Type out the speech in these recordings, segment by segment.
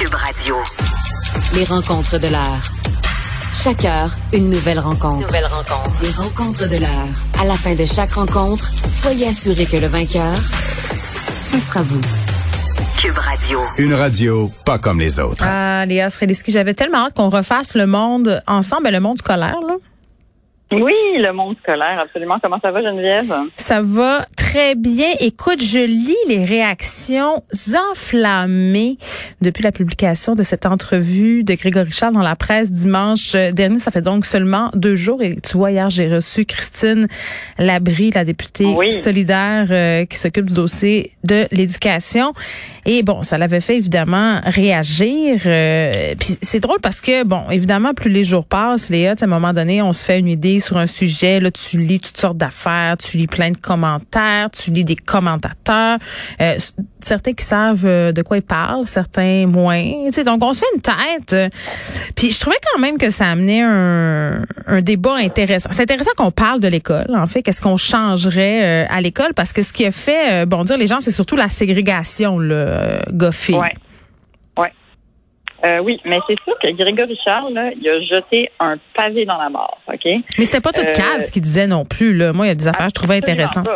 Cube Radio. Les rencontres de l'heure. Chaque heure, une nouvelle rencontre. Nouvelle rencontre. Les rencontres de l'heure. À la fin de chaque rencontre, soyez assurés que le vainqueur, ce sera vous. Cube Radio. Une radio pas comme les autres. Ah, Léa Srediski, j'avais tellement hâte qu'on refasse le monde ensemble, ben, le monde scolaire, là. Oui, le monde scolaire, absolument. Comment ça va, Geneviève? Ça va très bien. Écoute, je lis les réactions enflammées depuis la publication de cette entrevue de Grégory Charles dans la presse dimanche dernier. Ça fait donc seulement deux jours. Et tu vois, hier, j'ai reçu Christine Labrie, la députée solidaire euh, qui s'occupe du dossier de l'éducation. Et bon, ça l'avait fait évidemment réagir. Euh, puis c'est drôle parce que, bon, évidemment, plus les jours passent, Léa, à un moment donné, on se fait une idée sur un sujet, là, tu lis toutes sortes d'affaires, tu lis plein de commentaires, tu lis des commentateurs, euh, certains qui savent euh, de quoi ils parlent, certains moins. Tu donc on se fait une tête. Puis je trouvais quand même que ça amenait un, un débat intéressant. C'est intéressant qu'on parle de l'école, en fait. Qu'est-ce qu'on changerait euh, à l'école? Parce que ce qui a fait bon dire les gens, c'est surtout la ségrégation, le goffé. Ouais. Euh, oui, mais c'est sûr que Grégory Charles, là, il a jeté un pavé dans la mort, OK? Mais c'était pas tout euh, cave ce qu'il disait non plus. Là. Moi, il y a des affaires que je trouvais intéressantes.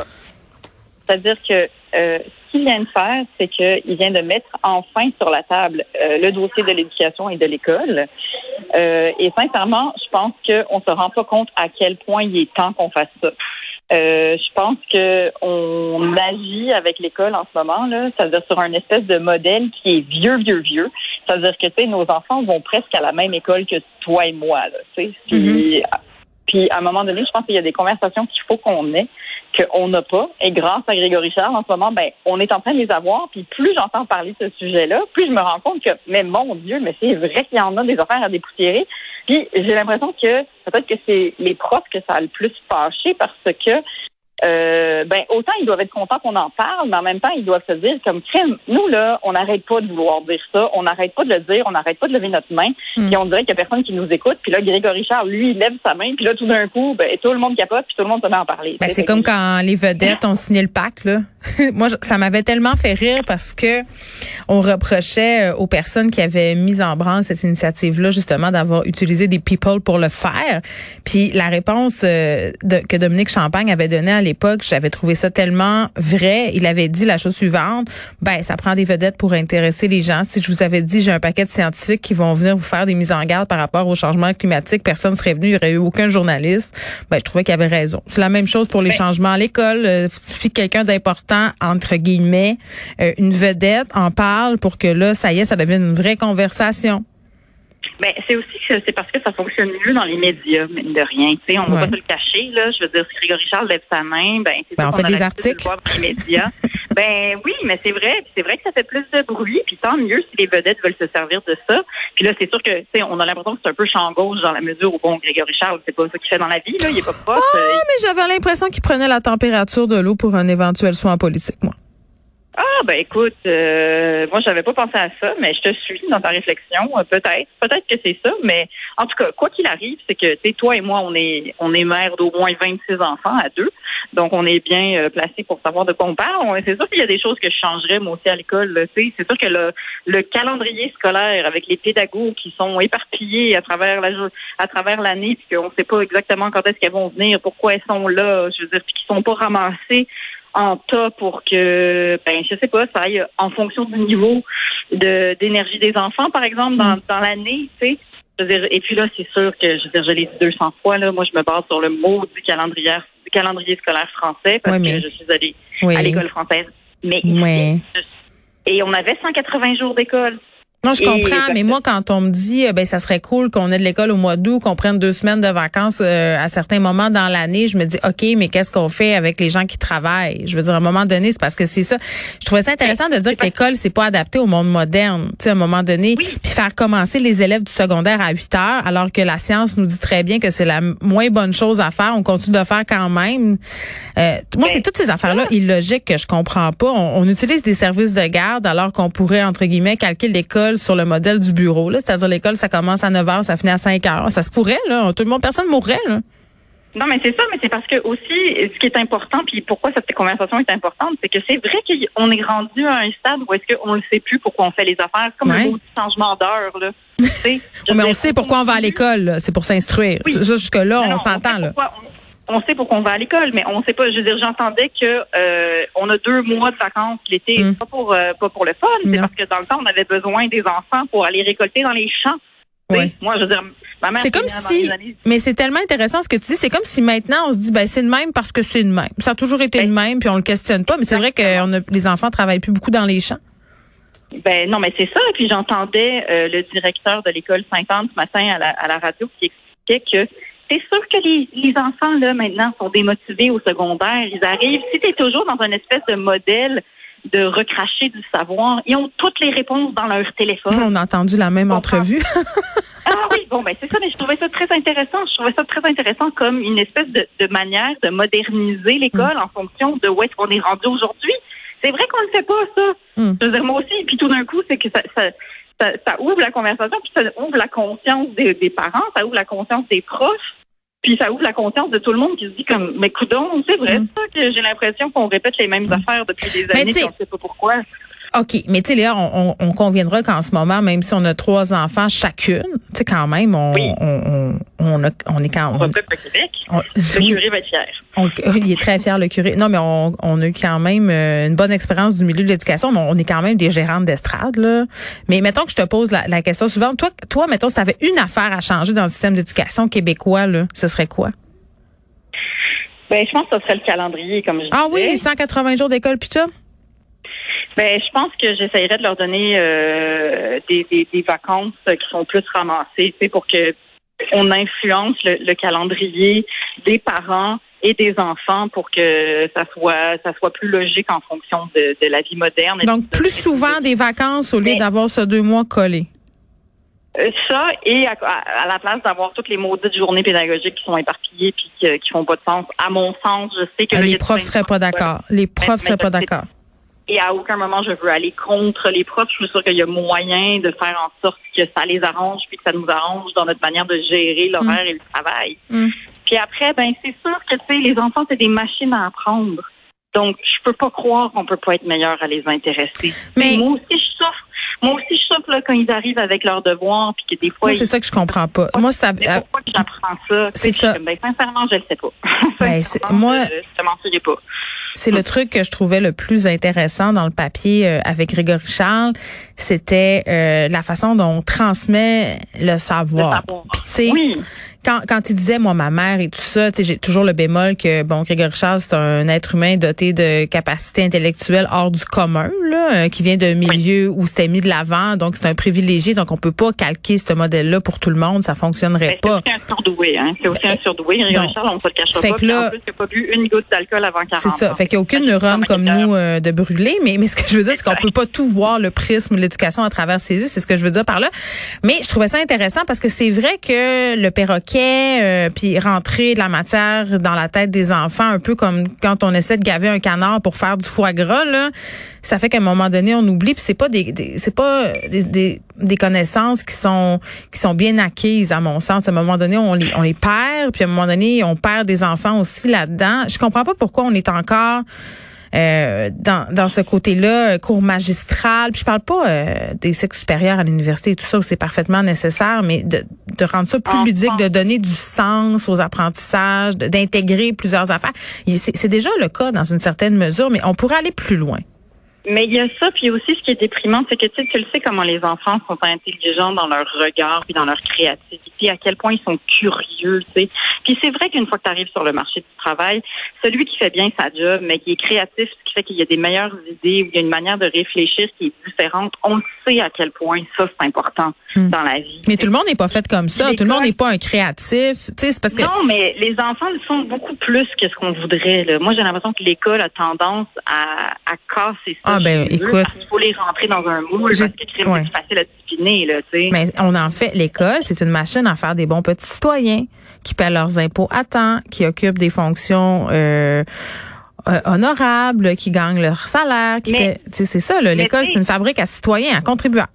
C'est-à-dire que euh, ce qu'il vient de faire, c'est qu'il vient de mettre enfin sur la table euh, le dossier de l'éducation et de l'école. Euh, et sincèrement, je pense qu'on se rend pas compte à quel point il est temps qu'on fasse ça. Euh, je pense que on agit avec l'école en ce moment là, ça veut dire sur un espèce de modèle qui est vieux, vieux, vieux. Ça veut dire que tu sais, nos enfants vont presque à la même école que toi et moi là. Tu sais, puis, mm-hmm. puis à un moment donné, je pense qu'il y a des conversations qu'il faut qu'on ait qu'on n'a pas. Et grâce à Grégory Charles, en ce moment, ben, on est en train de les avoir. Puis plus j'entends parler de ce sujet-là, plus je me rends compte que, mais mon Dieu, mais c'est vrai qu'il y en a des affaires à dépoussiérer. Puis j'ai l'impression que peut-être que c'est les profs que ça a le plus fâché parce que euh, ben autant ils doivent être contents qu'on en parle, mais en même temps ils doivent se dire comme crème. Nous là, on n'arrête pas de vouloir dire ça, on n'arrête pas de le dire, on n'arrête pas de lever notre main, hmm. puis on dirait qu'il y a personne qui nous écoute. Puis là, Grégory Charles, lui, il lève sa main, puis là tout d'un coup, ben tout le monde capote, puis tout le monde se met à en parler. Ben, c'est comme quand les vedettes ont signé le pacte là. Moi, ça m'avait tellement fait rire parce que on reprochait euh, aux personnes qui avaient mis en branle cette initiative-là, justement, d'avoir utilisé des people pour le faire. Puis la réponse euh, que Dominique Champagne avait donnée à l'époque, j'avais trouvé ça tellement vrai. Il avait dit la chose suivante ben, ça prend des vedettes pour intéresser les gens. Si je vous avais dit j'ai un paquet de scientifiques qui vont venir vous faire des mises en garde par rapport au changement climatique, personne ne serait venu, il n'y aurait eu aucun journaliste. Ben, je trouvais qu'il avait raison. C'est la même chose pour les changements à l'école. Il suffit que quelqu'un d'important entre guillemets, euh, une vedette en parle pour que là, ça y est, ça devienne une vraie conversation. Ben, c'est aussi que c'est parce que ça fonctionne mieux dans les médias, mine de rien. Tu sais, on ne va pas se le cacher, là. Je veux dire, si Grégory Charles lève sa main, ben, c'est ben, on fait des articles. dans les médias. ben, oui, mais c'est vrai. C'est vrai que ça fait plus de bruit. Puis tant mieux si les vedettes veulent se servir de ça. Puis là, c'est sûr que, tu sais, on a l'impression que c'est un peu champ gauche dans la mesure où, bon, Grégory Charles, c'est pas ça qu'il fait dans la vie, là. Il est pas proche. Ah, euh, mais j'avais l'impression qu'il prenait la température de l'eau pour un éventuel soin politique, moi. Ah ben écoute, euh, moi j'avais pas pensé à ça, mais je te suis dans ta réflexion. Euh, peut-être, peut-être que c'est ça, mais en tout cas, quoi qu'il arrive, c'est que tu toi et moi, on est on est mère d'au moins 26 enfants à deux, donc on est bien euh, placé pour savoir de quoi on parle. C'est sûr qu'il y a des choses que je changerais moi aussi à l'école. Tu sais, c'est sûr que le, le calendrier scolaire avec les pédagogues qui sont éparpillés à travers la à travers l'année, puis qu'on sait pas exactement quand est-ce qu'elles vont venir, pourquoi elles sont là, je veux dire, puis qu'ils sont pas ramassés en tas pour que, ben, je sais pas, ça aille en fonction du niveau de d'énergie des enfants, par exemple, dans, mm. dans l'année, tu sais. Je veux dire, et puis là, c'est sûr que, je veux dire, je l'ai dit 200 fois, là, moi, je me base sur le mot du calendrier, du calendrier scolaire français parce que je suis allée à l'école française. Mais et on avait 180 jours d'école. Non, je comprends, mais moi, quand on me dit, euh, ben, ça serait cool qu'on ait de l'école au mois d'août, qu'on prenne deux semaines de vacances euh, à certains moments dans l'année, je me dis, OK, mais qu'est-ce qu'on fait avec les gens qui travaillent? Je veux dire, à un moment donné, c'est parce que c'est ça. Je trouvais ça intéressant de dire que l'école, c'est pas adapté au monde moderne, tu sais, à un moment donné, puis faire commencer les élèves du secondaire à 8 heures, alors que la science nous dit très bien que c'est la moins bonne chose à faire. On continue de faire quand même. Euh, moi, c'est toutes ces affaires-là illogiques que je comprends pas. On, on utilise des services de garde alors qu'on pourrait, entre guillemets, calquer l'école sur le modèle du bureau. C'est-à-dire l'école, ça commence à 9 h, ça finit à 5 h. Ça se pourrait, là. Tout le monde, personne mourrait, là. Non, mais c'est ça, mais c'est parce que aussi, ce qui est important, puis pourquoi cette conversation est importante, c'est que c'est vrai qu'on est rendu à un stade où est-ce qu'on ne sait plus pourquoi on fait les affaires, comme un beau changement d'heure, là. mais on sait pourquoi on va à l'école, c'est pour s'instruire. Jusque-là, on s'entend, là. On, sait pourquoi on va à l'école, mais on sait pas. Je veux dire, j'entendais que euh, on a deux mois de vacances l'été, hmm. pas pour euh, pas pour le fun, c'est parce que dans le temps, on avait besoin des enfants pour aller récolter dans les champs. Moi, je veux dire, c'est comme si, mais c'est tellement intéressant ce que tu dis. C'est comme si maintenant on se dit, ben c'est le même parce que c'est le même. Ça a toujours été le ben, même, puis on le questionne pas. Mais c'est vrai que les enfants travaillent plus beaucoup dans les champs. Ben non, mais c'est ça. Et puis j'entendais euh, le directeur de l'école 50 ce matin à la, à la radio qui expliquait que c'est sûr que les, les enfants là maintenant sont démotivés au secondaire. Ils arrivent. Si tu es toujours dans un espèce de modèle de recracher du savoir. Ils ont toutes les réponses dans leur téléphone. On a entendu la même entrevue. ah oui, bon, ben c'est ça, mais je trouvais ça très intéressant. Je trouvais ça très intéressant comme une espèce de, de manière de moderniser l'école en fonction de où est-ce qu'on est rendu aujourd'hui. C'est vrai qu'on ne fait pas ça. Hmm. Je veux dire, moi aussi, puis tout d'un coup, c'est que ça, ça, ça, ouvre la conversation, puis ça ouvre la conscience des, des parents, ça ouvre la conscience des profs. Puis ça ouvre la conscience de tout le monde qui se dit comme mais coudon, c'est vrai mm. ça que j'ai l'impression qu'on répète les mêmes mm. affaires depuis des années et on ne sait pas pourquoi. OK, mais tu sais, Léa, on, on, conviendra qu'en ce moment, même si on a trois enfants chacune, tu sais, quand même, on, on, on, a, on est quand même. Québec. le curé va être fier. il est très fier, le curé. Non, mais on, on a eu quand même euh, une bonne expérience du milieu de l'éducation. On est quand même des gérantes d'estrade, là. Mais mettons que je te pose la, la question souvent. Toi, toi, mettons, si tu avais une affaire à changer dans le système d'éducation québécois, là, ce serait quoi? Ben, je pense que ce serait le calendrier, comme je disais. Ah oui, 180 jours d'école, puis ça? Ben, je pense que j'essayerais de leur donner euh, des, des, des, vacances qui sont plus ramassées, pour que on influence le, calendrier des parents et des enfants pour que ça soit ça soit plus logique en fonction de, de la vie moderne. Donc plus souvent des vacances au lieu d'avoir ce deux mois collés. Euh, ça et à, la place d'avoir toutes les maudites journées pédagogiques qui sont éparpillées puis qui, qui font pas de sens. À mon sens, je sais que les profs seraient pas d'accord. Les profs seraient pas d'accord et à aucun moment je veux aller contre les profs. Je suis sûre qu'il y a moyen de faire en sorte que ça les arrange puis que ça nous arrange dans notre manière de gérer l'horaire mm. et le travail. Mm. Puis après, ben c'est sûr que tu sais, les enfants c'est des machines à apprendre. Donc je peux pas croire qu'on peut pas être meilleur à les intéresser. Mais moi aussi je souffre. Moi aussi, je souffre là, quand ils arrivent avec leurs devoirs, puis que des fois. c'est ça que je comprends pas. Moi, ça. Mais pourquoi j'apprends ça C'est ça. Ben, sincèrement, je le sais pas. Ben, moi, je, je mentirai pas. C'est le truc que je trouvais le plus intéressant dans le papier euh, avec Grégory Charles, c'était euh, la façon dont on transmet le savoir. Oui quand, quand il disait, moi, ma mère et tout ça, j'ai toujours le bémol que, bon, Grégory Charles, c'est un être humain doté de capacités intellectuelles hors du commun, là, euh, qui vient d'un milieu où c'était mis de l'avant, donc c'est un privilégié, donc on peut pas calquer ce modèle-là pour tout le monde, ça fonctionnerait pas. C'est aussi un surdoué, hein. C'est aussi un surdoué. Grégory Charles, on se le cachera pas. Que là, en plus, il n'a pas bu une goutte d'alcool avant 40 C'est ça. Fait qu'il n'y a aucune neurone comme nous euh, de brûler, mais, mais ce que je veux dire, c'est qu'on peut pas tout voir le prisme de l'éducation à travers ses yeux, c'est ce que je veux dire par là. Mais je trouvais ça intéressant parce que c'est vrai que le perroquet euh, puis rentrer de la matière dans la tête des enfants, un peu comme quand on essaie de gaver un canard pour faire du foie gras, là, ça fait qu'à un moment donné, on oublie. Puis c'est pas des, c'est pas des, des, connaissances qui sont qui sont bien acquises à mon sens. À un moment donné, on les on les perd, puis à un moment donné, on perd des enfants aussi là-dedans. Je comprends pas pourquoi on est encore euh, dans, dans ce côté-là, euh, cours magistral. Puis je parle pas euh, des sexes supérieurs à l'université et tout ça où c'est parfaitement nécessaire, mais de, de rendre ça plus ludique, de donner du sens aux apprentissages, d'intégrer plusieurs affaires. C'est déjà le cas dans une certaine mesure, mais on pourrait aller plus loin. Mais il y a ça, puis aussi ce qui est déprimant, c'est que tu, tu le sais comment les enfants sont intelligents dans leur regard puis dans leur créativité, à quel point ils sont curieux. Puis c'est vrai qu'une fois que tu arrives sur le marché du travail, celui qui fait bien sa job, mais qui est créatif, ce qui fait qu'il y a des meilleures idées ou il y a une manière de réfléchir qui est différente, on sait à quel point ça c'est important hmm. dans la vie. Mais tout le monde n'est pas fait comme ça. Tout le monde n'est pas un créatif. C'est parce que non, mais les enfants le sont beaucoup plus que ce qu'on voudrait. Là. Moi, j'ai l'impression que l'école a tendance à, à casser ça. Ah ben écoute, il faut les rentrer dans un moule parce que c'est ouais. facile à discipliner là, tu sais. Mais on en fait l'école, c'est une machine à faire des bons petits citoyens qui paient leurs impôts à temps, qui occupent des fonctions euh, euh, honorables, qui gagnent leur salaire, qui c'est ça l'école, c'est une fabrique à citoyens, à contribuables.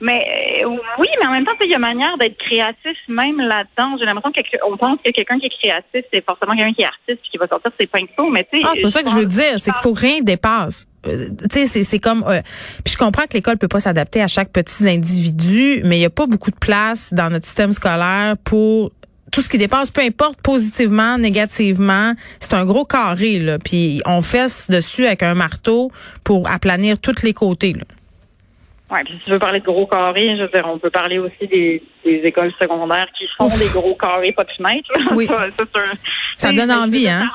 Mais euh, oui, mais en même temps, il y a manière d'être créatif même là-dedans. J'ai l'impression qu'on pense que quelqu'un qui est créatif, c'est forcément quelqu'un qui est artiste puis qui va sortir ses pinceaux. Mais tu sais, ah, c'est pas ça que je veux dire. C'est qu'il faut que rien dépasse. Euh, tu sais, c'est comme. Euh, puis je comprends que l'école peut pas s'adapter à chaque petit individu, mais il y a pas beaucoup de place dans notre système scolaire pour tout ce qui dépasse, peu importe positivement, négativement, c'est un gros carré là. Puis on fesse dessus avec un marteau pour aplanir tous les côtés. Là. Ouais, puis si tu veux parler de gros carrés, je veux dire, on peut parler aussi des, des écoles secondaires qui font des gros carrés, pas de fenêtres. Oui. ça, ça donne envie, hein?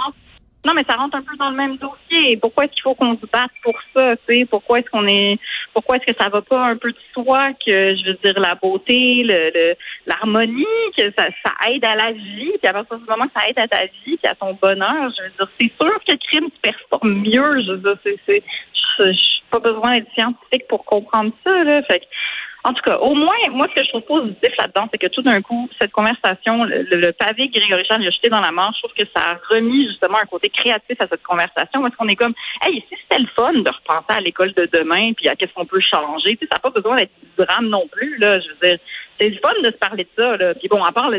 Non, mais ça rentre un peu dans le même dossier. Pourquoi est-ce qu'il faut qu'on se batte pour ça? Tu sais? Pourquoi est-ce qu'on est pourquoi est-ce que ça va pas un peu de soi que je veux dire la beauté, le l'harmonie, que ça, ça aide à la vie, puis à partir du moment que ça aide à ta vie, puis à ton bonheur, je veux dire, c'est sûr que crime performe mieux. Je veux dire, c'est, c'est, je, pas besoin d'être scientifique pour comprendre ça. Là. Fait en tout cas, au moins, moi, ce que je trouve positif là-dedans, c'est que tout d'un coup, cette conversation, le, pavé que Grégory Charles a jeté dans la manche, je trouve que ça a remis justement un côté créatif à cette conversation. Parce qu'on est comme, hey, si c'était le fun de repenser à l'école de demain, puis à qu'est-ce qu'on peut changer, tu sais, ça n'a pas besoin d'être drame non plus, là. Je veux dire, c'est du fun de se parler de ça, là. Puis bon, à part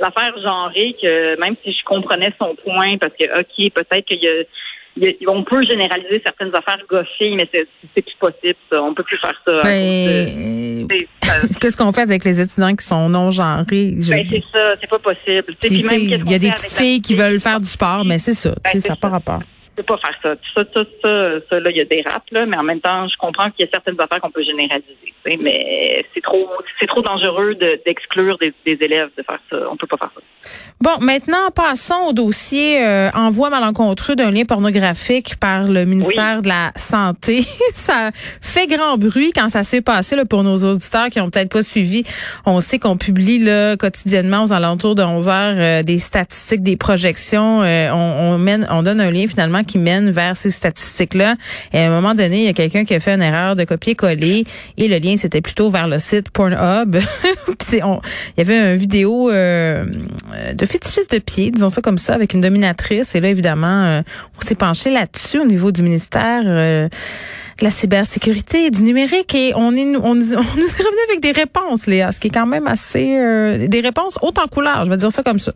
l'affaire genrée, que même si je comprenais son point, parce que, OK, peut-être qu'il y a on peut généraliser certaines affaires gauchées, mais c'est plus possible. Ça. On peut plus faire ça. Ben, qu'est-ce qu'on fait avec les étudiants qui sont non genrés ben, c'est ça, c'est pas possible. Il y a des petites filles qui veulent faire du sport, mais c'est ça. Ben, ça n'a pas rapport peux pas faire ça. Ça, ça, ça, ça là, il y a des raps, là, mais en même temps, je comprends qu'il y a certaines affaires qu'on peut généraliser. Mais c'est trop, c'est trop dangereux d'exclure des, des, élèves de faire ça. On peut pas faire ça. Bon, maintenant, passons au dossier euh, envoi malencontreux d'un lien pornographique par le ministère de la Santé. ça fait grand bruit quand ça s'est passé là, pour nos auditeurs qui ont peut-être pas suivi. On sait qu'on publie là, quotidiennement aux alentours de 11 heures euh, des statistiques, des projections. Euh, on, on, mène, on donne un lien finalement qui mène vers ces statistiques-là. Et à un moment donné, il y a quelqu'un qui a fait une erreur de copier-coller et le lien, c'était plutôt vers le site Pornhub. il y avait une vidéo euh, de fétichiste de pied, disons ça comme ça, avec une dominatrice. Et là, évidemment, euh, on s'est penché là-dessus au niveau du ministère. Euh, de la cybersécurité du numérique et on est on, nous est revenu avec des réponses Léa ce qui est quand même assez des réponses hautes en couleur je vais dire ça comme ça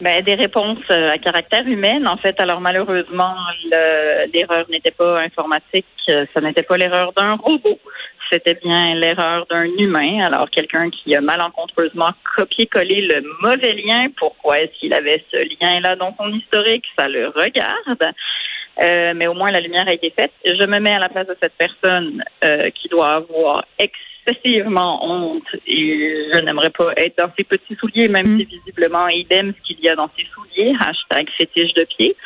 ben, des réponses euh, à caractère humain, en fait. Alors malheureusement, l'erreur n'était pas informatique, euh, ça n'était pas l'erreur d'un robot, c'était bien l'erreur d'un humain. Alors quelqu'un qui a malencontreusement copié-collé le mauvais lien, pourquoi est-ce qu'il avait ce lien-là dans son historique, ça le regarde. Euh, mais au moins la lumière a été faite. Je me mets à la place de cette personne qui doit avoir excessivement honte et je n'aimerais pas être dans ses petits souliers, même mm. si visiblement il aime ce qu'il y a dans ses souliers, hashtag fétiche de pied.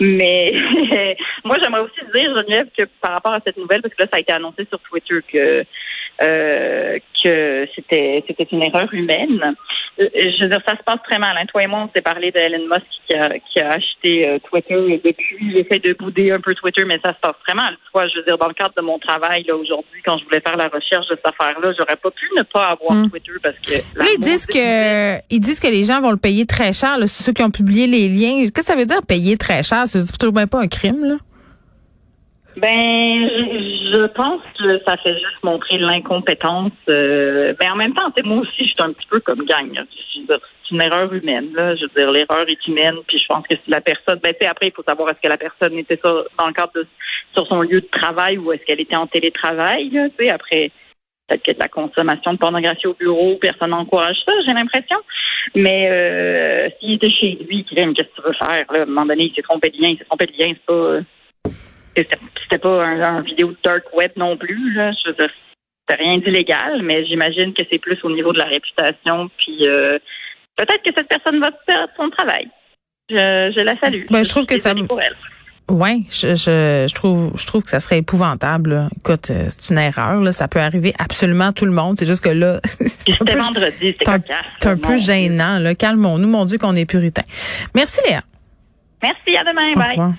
Mais moi, j'aimerais aussi dire, Geneviève, que par rapport à cette nouvelle, parce que là, ça a été annoncé sur Twitter que euh, que c'était c'était une erreur humaine. Euh, je veux dire, ça se passe très mal. Hein. Toi et moi, on s'est parlé d'Elon Musk qui a, qui a acheté euh, Twitter depuis. J'essaie de bouder un peu Twitter, mais ça se passe très mal. Toi, je veux dire, dans le cadre de mon travail là aujourd'hui, quand je voulais faire la recherche de cette affaire-là, j'aurais pas pu ne pas avoir hmm. Twitter parce que. Là, ils disent que ils disent que les gens vont le payer très cher. Là, ceux qui ont publié les liens. Qu'est-ce que ça veut dire payer très cher? C'est toujours même pas un crime là. Ben, je, pense que ça fait juste montrer l'incompétence. Euh, ben, en même temps, moi aussi, je suis un petit peu comme gagne. C'est une erreur humaine. Là. Je veux dire, l'erreur est humaine. Puis je pense que si la personne, ben, après, il faut savoir est-ce que la personne était sur, dans le cadre de sur son lieu de travail ou est-ce qu'elle était en télétravail. Là, après, peut-être que de la consommation de pornographie au bureau, personne n'encourage ça, j'ai l'impression. Mais euh, s'il était chez lui, qu'est-ce que tu veux faire? Là? À un moment donné, il s'est trompé de lien, il s'est trompé de lien, c'est pas c'était pas un, vidéo de dark web non plus. Là. Je veux c'était rien d'illégal, mais j'imagine que c'est plus au niveau de la réputation. Puis euh, peut-être que cette personne va faire son travail. Je, la salue. Ben, je, trouve que ça. Pour elle. Oui, je, je, trouve je trouve que ça serait épouvantable. Écoute, euh, c'est une erreur, là. ça peut arriver absolument tout le monde. C'est juste que là, c'était vendredi, c'était un, un peu gênant. Calmons-nous, mon Dieu, qu'on est puritain. Merci Léa. Merci, à demain. Bye.